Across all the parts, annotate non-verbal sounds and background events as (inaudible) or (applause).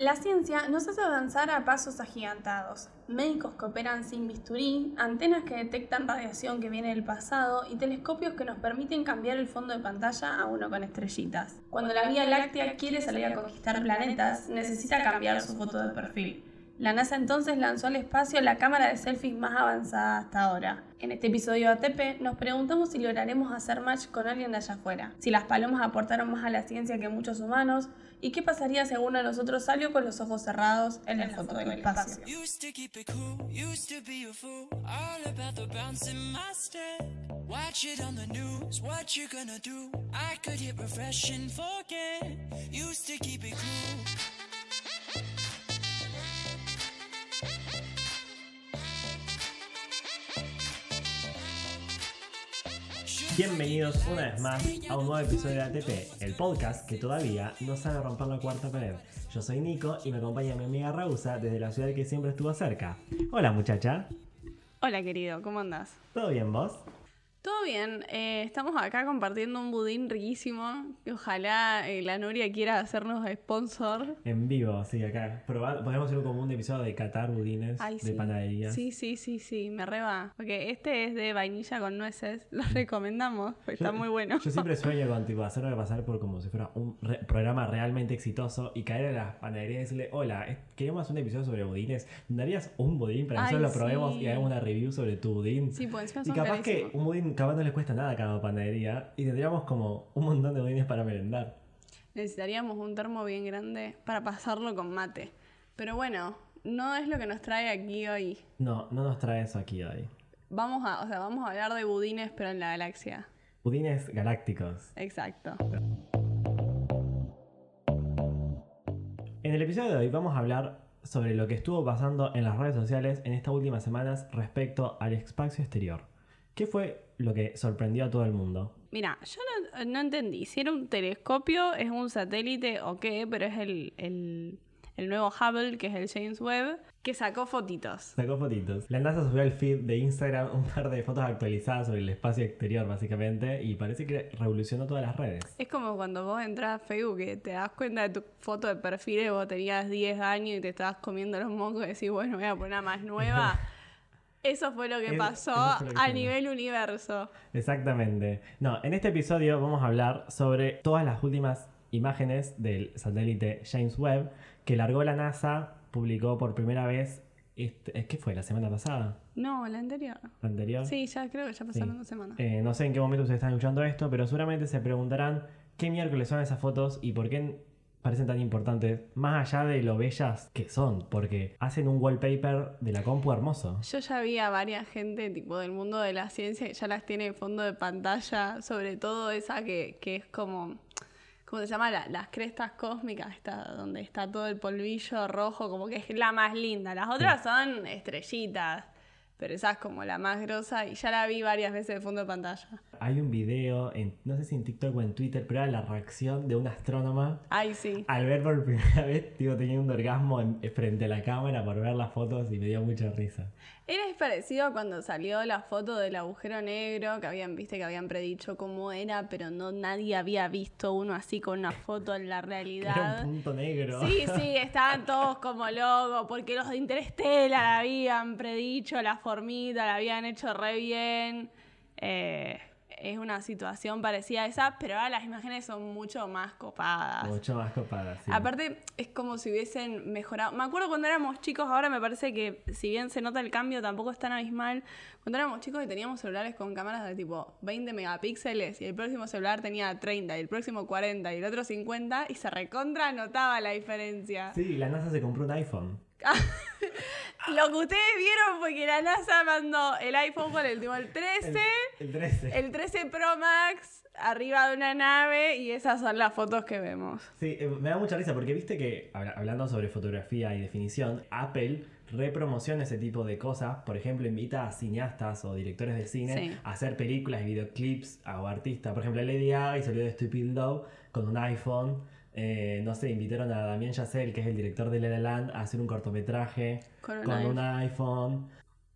La ciencia nos hace avanzar a pasos agigantados. Médicos que operan sin bisturí, antenas que detectan radiación que viene del pasado y telescopios que nos permiten cambiar el fondo de pantalla a uno con estrellitas. Cuando la Vía Láctea quiere salir a conquistar planetas, necesita cambiar su foto de perfil. La NASA entonces lanzó al espacio la cámara de selfies más avanzada hasta ahora. En este episodio de ATP nos preguntamos si lograremos hacer match con alguien de allá afuera, si las palomas aportaron más a la ciencia que muchos humanos y qué pasaría si alguno de nosotros salió con los ojos cerrados en el foto del espacio. Bienvenidos una vez más a un nuevo episodio de ATP, el podcast que todavía no sabe romper la cuarta pared. Yo soy Nico y me acompaña mi amiga Rausa desde la ciudad que siempre estuvo cerca. Hola muchacha. Hola querido, ¿cómo andás? ¿Todo bien vos? Todo bien, eh, estamos acá compartiendo un budín riquísimo. Ojalá eh, la Nuria quiera hacernos sponsor. En vivo, sí, acá. podemos hacer un común episodio de catar budines de panadería. Sí, sí, sí, sí, me reba. Porque este es de vainilla con nueces, lo recomendamos, está muy bueno. Yo siempre (laughs) sueño con tipo, hacerlo pasar por como si fuera un programa realmente exitoso y caer a las panaderías y decirle, hola, queremos hacer un episodio sobre budines. ¿Darías un budín para que nosotros lo probemos y hagamos una review sobre tu budín? Sí, pues Y capaz que un budín capaz no les cuesta nada a cada panadería y tendríamos como un montón de budines para merendar. Necesitaríamos un termo bien grande para pasarlo con mate. Pero bueno, no es lo que nos trae aquí hoy. No, no nos trae eso aquí hoy. Vamos a, o sea, vamos a hablar de budines, pero en la galaxia. Budines galácticos. Exacto. En el episodio de hoy vamos a hablar sobre lo que estuvo pasando en las redes sociales en estas últimas semanas respecto al espacio exterior. ¿Qué fue lo que sorprendió a todo el mundo? Mira, yo no, entendí si era un telescopio, es un satélite o qué, pero es el, nuevo Hubble, que es el James Webb, que sacó fotitos. Sacó fotitos. La NASA subió al feed de Instagram un par de fotos actualizadas sobre el espacio exterior, básicamente, y parece que revolucionó todas las redes. Es como cuando vos entras a Facebook y te das cuenta de tu foto de perfil y vos tenías 10 años y te estabas comiendo los mocos y decís, bueno, voy a poner una más nueva. (laughs) Eso fue lo que pasó a nivel universo. Exactamente. No, en este episodio vamos a hablar sobre todas las últimas imágenes del satélite James Webb que largó la NASA, publicó por primera vez. Este, ¿Qué fue? ¿La semana pasada? No, la anterior. ¿La anterior? Sí, ya creo que ya pasaron dos semanas. Eh, no sé en qué momento ustedes están escuchando esto, pero seguramente se preguntarán qué miércoles son esas fotos y por qué parecen tan importantes, más allá de lo bellas que son, porque hacen un wallpaper de la compu hermoso. Yo ya vi a varias gente tipo del mundo de la ciencia que ya las tiene en fondo de pantalla, sobre todo esa que, que es como, ¿cómo se llama? las crestas cósmicas, está, donde está todo el polvillo rojo, como que es la más linda. Las otras son estrellitas pero esa es como la más grosa y ya la vi varias veces de fondo de pantalla. Hay un video, en, no sé si en TikTok o en Twitter, pero era la reacción de una astrónoma. Ay, sí. Al ver por (laughs) primera vez, digo, tenía un orgasmo frente a la cámara por ver las fotos y me dio mucha risa. Era parecido a cuando salió la foto del agujero negro, que habían, viste, que habían predicho cómo era, pero no nadie había visto uno así con una foto en la realidad. Era un punto negro. Sí, sí, (laughs) estaban todos como locos, porque los de Interstellar habían predicho la formita, la habían hecho re bien. Eh, es una situación parecida a esa, pero ahora las imágenes son mucho más copadas. Mucho más copadas, sí. Aparte, es como si hubiesen mejorado. Me acuerdo cuando éramos chicos, ahora me parece que si bien se nota el cambio, tampoco es tan abismal. Cuando éramos chicos y teníamos celulares con cámaras de tipo 20 megapíxeles y el próximo celular tenía 30 y el próximo 40 y el otro 50 y se recontra notaba la diferencia. Sí, la NASA se compró un iPhone. (laughs) Lo que ustedes vieron fue que la NASA mandó el iPhone con el, el 13, el, 13. El 13 Pro Max arriba de una nave y esas son las fotos que vemos. Sí, eh, me da mucha risa porque viste que, hablando sobre fotografía y definición, Apple repromociona ese tipo de cosas. Por ejemplo, invita a cineastas o directores de cine a hacer películas y videoclips a artistas. Por ejemplo, Lady Gaga salió de Stupid Love con un iPhone. Eh, no sé, invitaron a Damien Chazelle, que es el director de La La Land, a hacer un cortometraje con un, iPhone.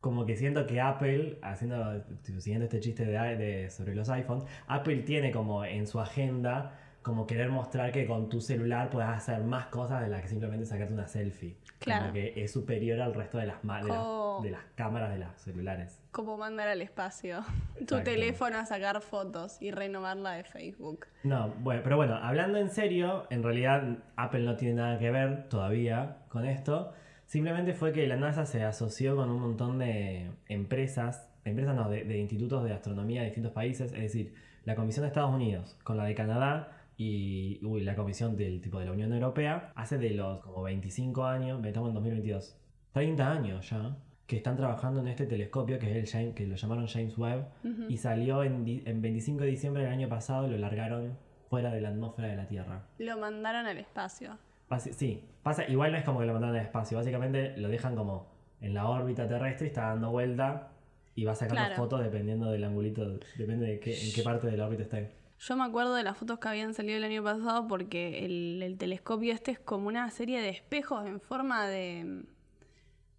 Como que siento que Apple, haciendo, siguiendo este chiste de, sobre los iPhones, Apple tiene como en su agenda como querer mostrar que con tu celular puedes hacer más cosas de las que simplemente sacarte una selfie. Claro. Como que es superior al resto de las, de, de las cámaras de los celulares. Como mandar al espacio (laughs) tu teléfono a sacar fotos y renovarla de Facebook. No, bueno, pero bueno, hablando en serio, en realidad Apple no tiene nada que ver todavía con esto. Simplemente fue que la NASA se asoció con un montón de empresas, empresas no, de, de institutos de astronomía de distintos países, es decir, la Comisión de Estados Unidos con la de Canadá y la comisión del tipo de la Unión Europea hace de los como 25 años, estamos en 2022, 30 años ya, que están trabajando en este telescopio que es el que lo llamaron James Webb y salió en, en 25 de diciembre del año pasado y lo largaron fuera de la atmósfera de la Tierra. Lo mandaron al espacio. sí, pasa, igual no es como que lo mandaron al espacio, básicamente lo dejan como en la órbita terrestre y está dando vuelta y va sacando fotos dependiendo del angulito, depende de qué, en qué parte de la órbita esté. Yo me acuerdo de las fotos que habían salido el año pasado porque el, telescopio este es como una serie de espejos en forma de,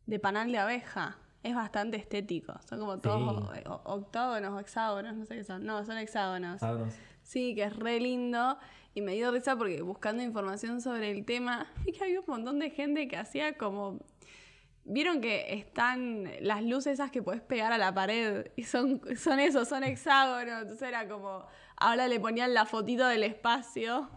de panal de abeja. Es bastante estético. Son como todos octógonos o hexágonos, no sé qué son. No, son hexágonos. hexágonos. Sí, que es re lindo. Y me dio risa porque buscando información sobre el tema, (laughs) vi que había un montón de gente que hacía como Vieron que están las luces esas que puedes pegar a la pared y son, son esos, son hexágonos. Entonces era como, ahora le ponían la fotito del espacio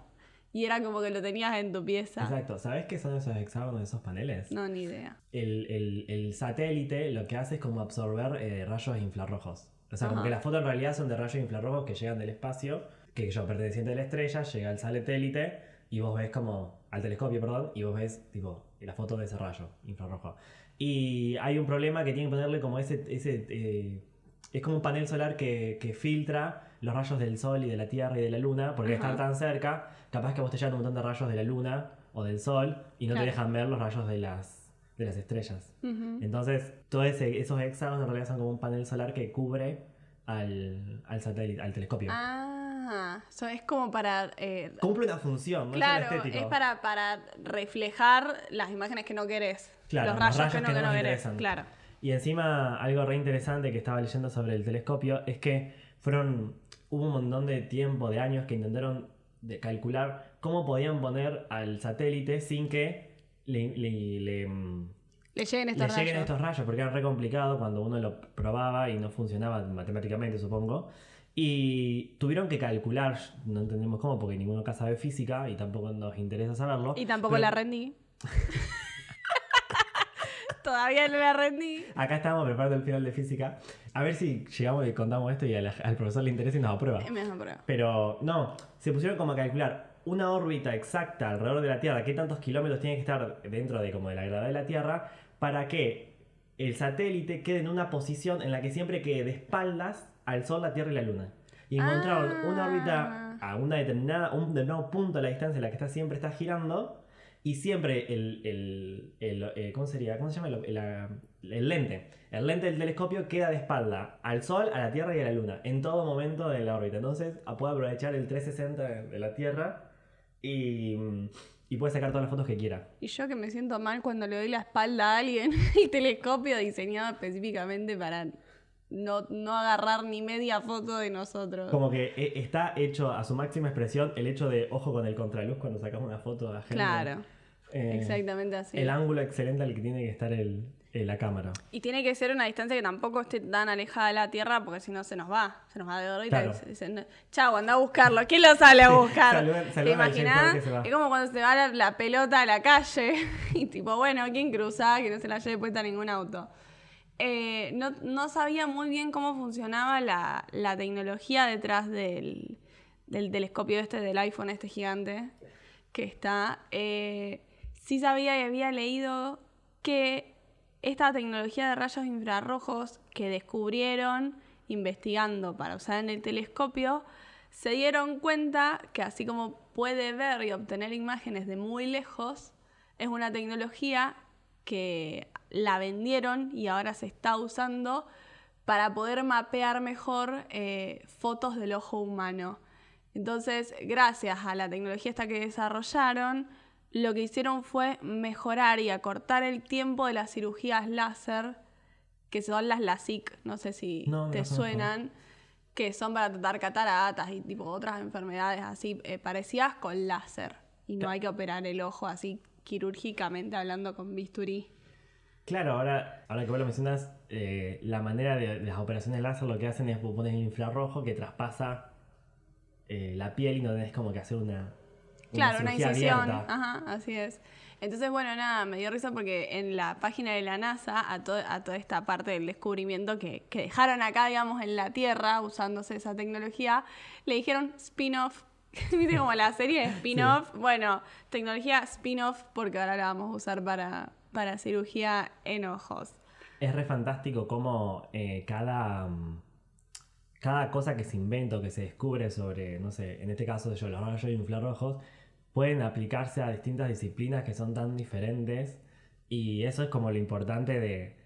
y era como que lo tenías en tu pieza. Exacto. ¿Sabes qué son esos hexágonos, esos paneles? No, ni idea. El, satélite lo que hace es como absorber eh, rayos infrarrojos. O sea, como que las fotos en realidad son de rayos infrarrojos que llegan del espacio, que yo, perteneciente a la estrella, llega al satélite y vos ves como, al telescopio, perdón, y vos ves, tipo, la foto de ese rayo infrarrojo. Y hay un problema que tiene que ponerle como ese... ese eh, es como un panel solar que, que, filtra los rayos del sol y de la tierra y de la luna, porque están tan cerca, capaz que vos te llevan un montón de rayos de la luna o del sol y no te dejan ver los rayos de las, de las estrellas. Entonces, todos esos hexágonos en realidad son como un panel solar que cubre al, al satélite, al telescopio. Ah eso es como para... Eh, Cumple una función, no claro, es, para, para reflejar las imágenes que no querés. los rayos, que, no, querés. Claro. Y encima, algo re interesante que estaba leyendo sobre el telescopio es que fueron... Hubo un montón de tiempo, de años, que intentaron de calcular cómo podían poner al satélite sin que le, le, le mm, lleguen, estos, rayos. lleguen estos rayos, porque era re complicado cuando uno lo probaba y no funcionaba matemáticamente, supongo. Y tuvieron que calcular, no entendemos cómo, porque ninguno acá sabe física y tampoco nos interesa saberlo. Y tampoco la rendí. (laughs) Todavía no la rendí. Acá estamos preparando el final de física. A ver si llegamos y contamos esto y al, profesor le interesa y nos aprueba. Me aprueba. Pero no, se pusieron como a calcular una órbita exacta alrededor de la Tierra, qué tantos kilómetros tiene que estar dentro de como de la gravedad de la Tierra, para que el satélite quede en una posición en la que siempre quede de espaldas al Sol, la Tierra y la Luna. Y encontraron una órbita ah. a una determinada, un determinado punto a la distancia en la que está siempre está girando. Y siempre el, el, el, eh, ¿cómo sería? ¿Cómo se llama? El, lente. El lente del telescopio queda de espalda al Sol, a la Tierra y a la Luna, en todo momento de la órbita. Entonces puede aprovechar el 360 de la Tierra y, y puede sacar todas las fotos que quiera. Y yo que me siento mal cuando le doy la espalda a alguien, (laughs) el telescopio diseñado específicamente para no, no agarrar ni media foto de nosotros. Como que eh, está hecho a su máxima expresión el hecho de ojo con el contraluz cuando sacamos una foto la gente. Claro. Eh, exactamente así. El ángulo excelente al que tiene que estar el, la cámara. Y tiene que ser una distancia que tampoco esté tan alejada de la Tierra porque si no se nos va, se nos va de órbita y dicen, chau, anda a buscarlo. ¿Quién lo sale a buscar? ¿Te imaginas? Es como cuando se va la, pelota a la calle (laughs) y tipo, bueno, ¿quién cruza? Que no se la lleve puesta ningún auto. Eh, no, sabía muy bien cómo funcionaba la, tecnología detrás del, telescopio este, del iPhone este gigante que está. Eh, sí sabía y había leído que esta tecnología de rayos infrarrojos que descubrieron investigando para usar en el telescopio, se dieron cuenta que así como puede ver y obtener imágenes de muy lejos, es una tecnología que la vendieron y ahora se está usando para poder mapear mejor eh, fotos del ojo humano. Entonces, gracias a la tecnología esta que desarrollaron, lo que hicieron fue mejorar y acortar el tiempo de las cirugías láser, que son las LASIK, no sé si te suenan, que son para tratar cataratas y tipo otras enfermedades así eh, parecidas con láser. Y no hay que operar el ojo así quirúrgicamente hablando con bisturí. Claro, ahora, ahora que vos lo mencionas, eh, la manera de, las operaciones láser lo que hacen es poner el infrarrojo que traspasa eh, la piel y no tenés como que hacer una, claro, una incisión. Ajá, así es. Entonces, bueno, nada, me dio risa porque en la página de la NASA, a, a toda esta parte del descubrimiento que, que, dejaron acá, digamos, en la Tierra, usándose esa tecnología, le dijeron spin-off. (laughs) ¿Viste como la serie de spin-off? Bueno, tecnología spin-off porque ahora la vamos a usar para, para cirugía en ojos. Es re fantástico cómo eh, cada, mm, cada cosa que se inventa o que se descubre sobre, no sé, en este caso yo, los rayos infrarrojos, pueden aplicarse a distintas disciplinas que son tan diferentes y eso es como lo importante de,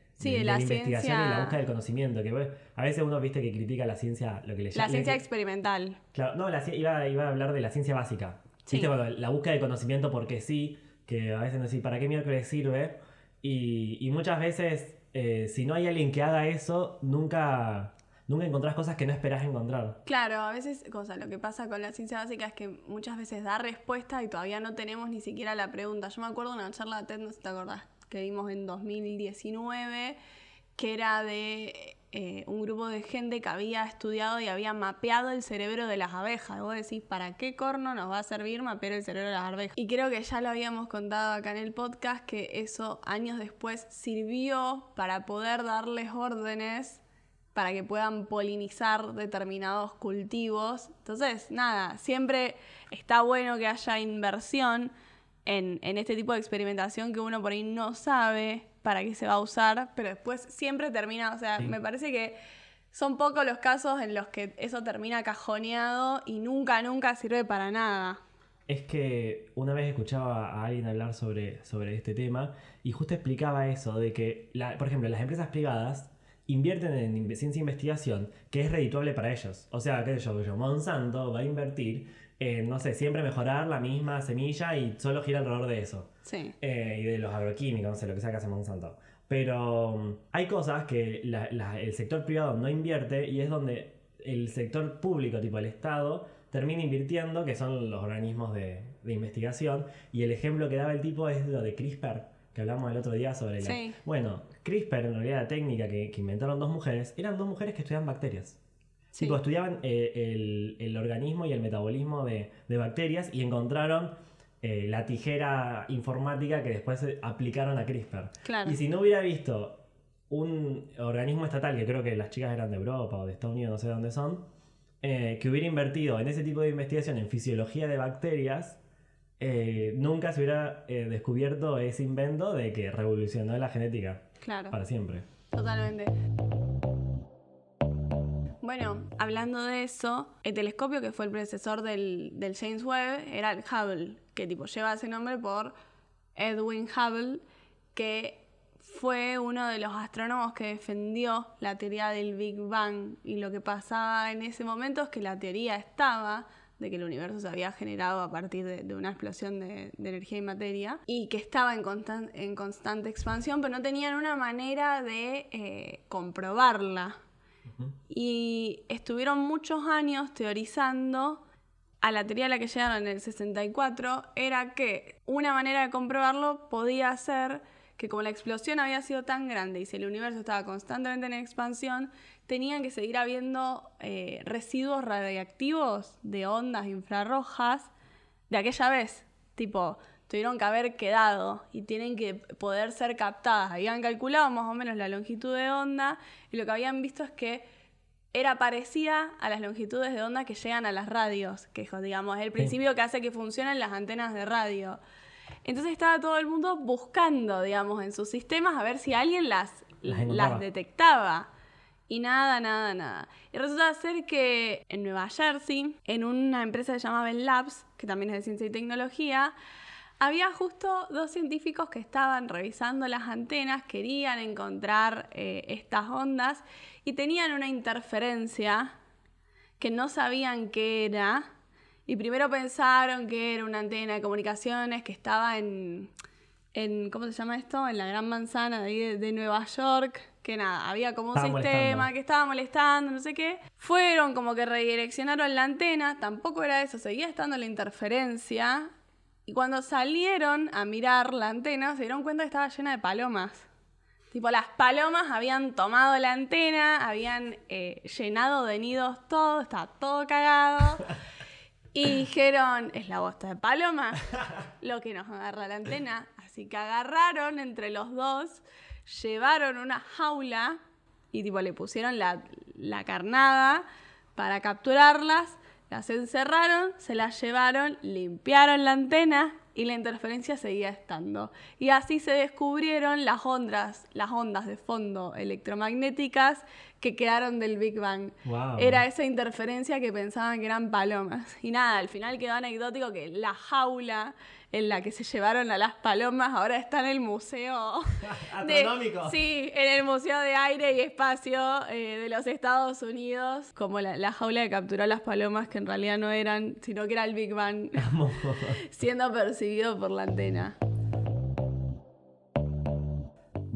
la, investigación y la búsqueda del conocimiento. Que a veces uno viste que critica la ciencia, lo que le La ciencia experimental. Claro, no, iba, iba, a hablar de la ciencia básica. Sí. la búsqueda del conocimiento porque sí, que a veces no sé, ¿para qué miércoles sirve? Y, y muchas veces, eh, si no hay alguien que haga eso, nunca nunca encontrás cosas que no esperás encontrar. Claro, a veces, cosa, lo que pasa con la ciencia básica es que muchas veces da respuesta y todavía no tenemos ni siquiera la pregunta. Yo me acuerdo una charla de TED, no sé si te acordás, que vimos en 2019, que era de eh, un grupo de gente que había estudiado y había mapeado el cerebro de las abejas. Y vos decís, ¿para qué corno nos va a servir mapear el cerebro de las abejas? Y creo que ya lo habíamos contado acá en el podcast, que eso años después sirvió para poder darles órdenes para que puedan polinizar determinados cultivos. Entonces, nada, siempre está bueno que haya inversión en, este tipo de experimentación que uno por ahí no sabe para qué se va a usar, pero después siempre termina, o sea, me parece que son pocos los casos en los que eso termina cajoneado y nunca, nunca sirve para nada. Es que una vez escuchaba a alguien hablar sobre, sobre este tema y justo explicaba eso, de que, por ejemplo, las empresas privadas invierten en ciencia e investigación que es redituable para ellos. O sea, qué sé yo, yo, Monsanto va a invertir en, no sé, siempre mejorar la misma semilla y solo gira alrededor de eso. Sí. Eh, y de los agroquímicos, no sé, lo que sea que hace Monsanto. Pero um, hay cosas que el sector privado no invierte y es donde el sector público, tipo el Estado, termina invirtiendo, que son los organismos de, de investigación. Y el ejemplo que daba el tipo es lo de CRISPR que hablamos el otro día sobre la... Bueno, CRISPR, en realidad la técnica que, inventaron dos mujeres, eran dos mujeres que estudiaban bacterias. Sí. estudiaban eh, el, organismo y el metabolismo de, bacterias y encontraron eh, la tijera informática que después aplicaron a CRISPR. Y si no hubiera visto un organismo estatal, que creo que las chicas eran de Europa o de Estados Unidos, no sé dónde son, eh, que hubiera invertido en ese tipo de investigación en fisiología de bacterias, eh, nunca se hubiera eh, descubierto ese invento de que revolucionó la genética. Claro. Para siempre. Totalmente. Bueno, hablando de eso, el telescopio que fue el predecesor del, del James Webb era el Hubble, que tipo lleva ese nombre por Edwin Hubble, que fue uno de los astrónomos que defendió la teoría del Big Bang. Y lo que pasaba en ese momento es que la teoría estaba, de que el universo se había generado a partir de, una explosión de, energía y materia y que estaba en, en constante expansión, pero no tenían una manera de eh, comprobarla. Y estuvieron muchos años teorizando a la teoría a la que llegaron en el 64 era que una manera de comprobarlo podía ser que como la explosión había sido tan grande y si el universo estaba constantemente en expansión, tenían que seguir habiendo eh, residuos radiactivos de ondas infrarrojas de aquella vez. Tipo, tuvieron que haber quedado y tienen que poder ser captadas. Habían calculado más o menos la longitud de onda y lo que habían visto es que era parecida a las longitudes de onda que llegan a las radios, que digamos es el principio que hace que funcionen las antenas de radio. Entonces estaba todo el mundo buscando, digamos, en sus sistemas a ver si alguien las, las, detectaba. Y nada, nada, nada. Y resulta ser que en Nueva Jersey, en una empresa que se llama Bell Labs, que también es de ciencia y tecnología, había justo dos científicos que estaban revisando las antenas, querían encontrar eh, estas ondas y tenían una interferencia que no sabían qué era y primero pensaron que era una antena de comunicaciones que estaba en, ¿cómo se llama esto? En la Gran Manzana de, de Nueva York, que nada, había como un sistema que estaba molestando, no sé qué. Fueron como que redireccionaron la antena, tampoco era eso, seguía estando la interferencia. Y cuando salieron a mirar la antena, se dieron cuenta que estaba llena de palomas. Tipo, las palomas habían tomado la antena, habían eh, llenado de nidos todo, estaba todo cagado. Y dijeron, es la bosta de paloma lo que nos agarra la antena. Así que agarraron entre los dos, llevaron una jaula y tipo le pusieron la, la carnada para capturarlas, las encerraron, se las llevaron, limpiaron la antena y la interferencia seguía estando. Y así se descubrieron las ondas, las ondas de fondo electromagnéticas que quedaron del Big Bang. Era esa interferencia que pensaban que eran palomas. Y nada, al final quedó anecdótico que la jaula en la que se llevaron a las palomas ahora está en el museo (laughs) astronómico. sí, en el Museo de Aire y Espacio eh, de los Estados Unidos, como la, jaula que capturó a las palomas que en realidad no eran, sino que era el Big Bang (laughs) (laughs) siendo percibido por la antena.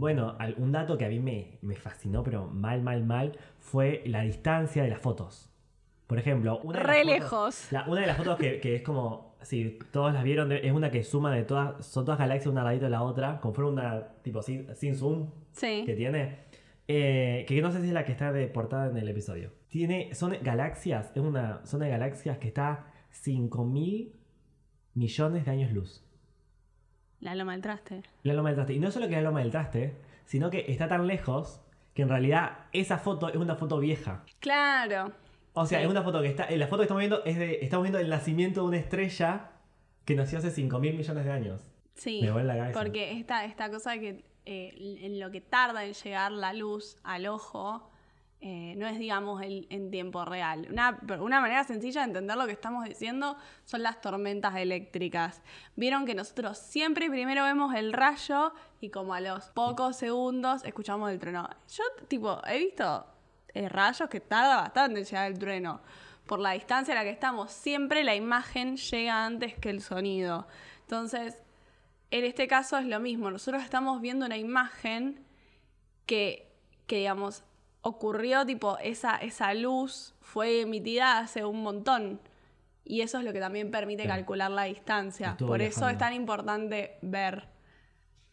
Bueno, un dato que a mí me, fascinó, pero mal, mal, mal, fue la distancia de las fotos. Por ejemplo, una de Re lejos. una de las fotos que, es como, si todos las vieron, es una que suma de todas, son todas galaxias una ladito de la otra, fuera una tipo sin, zoom que tiene. Eh, que no sé si es la que está de portada en el episodio. Tiene, son galaxias, es una zona de galaxias que está 5.000 millones de años luz. La loma del traste. La loma del traste. Y no solo que la loma del traste, sino que está tan lejos que en realidad esa foto es una foto vieja. Claro. O sea, es una foto que está. La foto que estamos viendo es de. Estamos viendo el nacimiento de una estrella que nació hace 5 mil millones de años. Sí. Me en la cabeza. Porque esta, esta cosa que eh, en lo que tarda en llegar la luz al ojo eh, no es, digamos, en tiempo real. Una, una, manera sencilla de entender lo que estamos diciendo son las tormentas eléctricas. Vieron que nosotros siempre primero vemos el rayo y como a los pocos segundos escuchamos el trueno. Yo, tipo, he visto eh, rayos que tarda bastante en llegar el trueno. Por la distancia a la que estamos, siempre la imagen llega antes que el sonido. Entonces, en este caso es lo mismo. Nosotros estamos viendo una imagen que, que digamos, ocurrió, tipo, esa, esa luz fue emitida hace un montón. Y eso es lo que también permite calcular la distancia. Por eso es tan importante ver.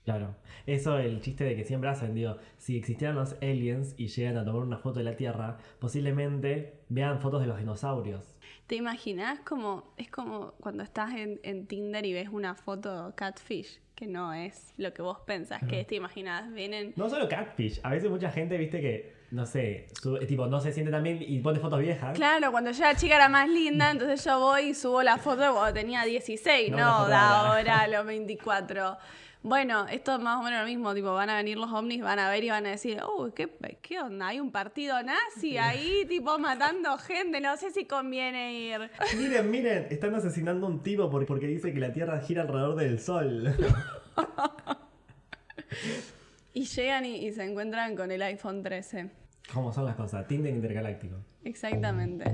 Claro. Eso, el chiste de que siempre hacen, digo, si existieran los aliens y llegan a tomar una foto de la Tierra, posiblemente vean fotos de los dinosaurios. ¿Te imaginas como, es como cuando estás en, en Tinder y ves una foto catfish? que no es lo que vos pensás que te imaginas. Vienen. No solo catfish, a veces mucha gente, viste, que no sé, tipo, no se siente también y pone fotos viejas. Claro, cuando yo la chica era más linda, entonces yo voy y subo la foto cuando tenía 16, no, de ahora a (laughs) los 24. Bueno, esto es más o menos lo mismo, tipo, van a venir los ovnis, van a ver y van a decir, oh, ¿qué, qué onda? Hay un partido nazi ahí, tipo, matando gente, no sé si conviene ir. Miren, miren, están asesinando a un tipo porque dice que la Tierra gira alrededor del Sol. y llegan y, se encuentran con el iPhone 13. ¿Cómo son las cosas? Tinder intergaláctico. Exactamente.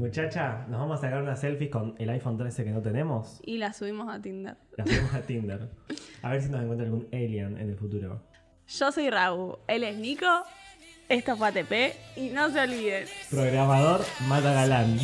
Muchacha, nos vamos a sacar una selfie con el iPhone 13 que no tenemos. Y la subimos a Tinder. La subimos a Tinder. A ver si nos encuentra algún alien en el futuro. Yo soy Raúl, él es Nico, esto fue ATP y no se olviden. Programador Mata Galán.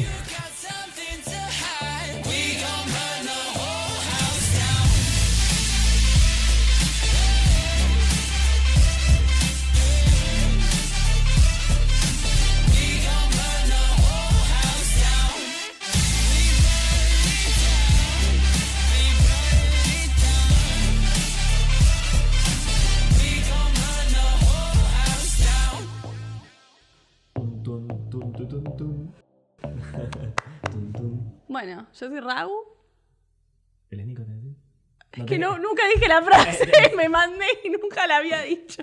Yo soy Raúl. ¿El es Nico? Es que no, nunca dije la frase, (laughs) me mandé y nunca la había dicho.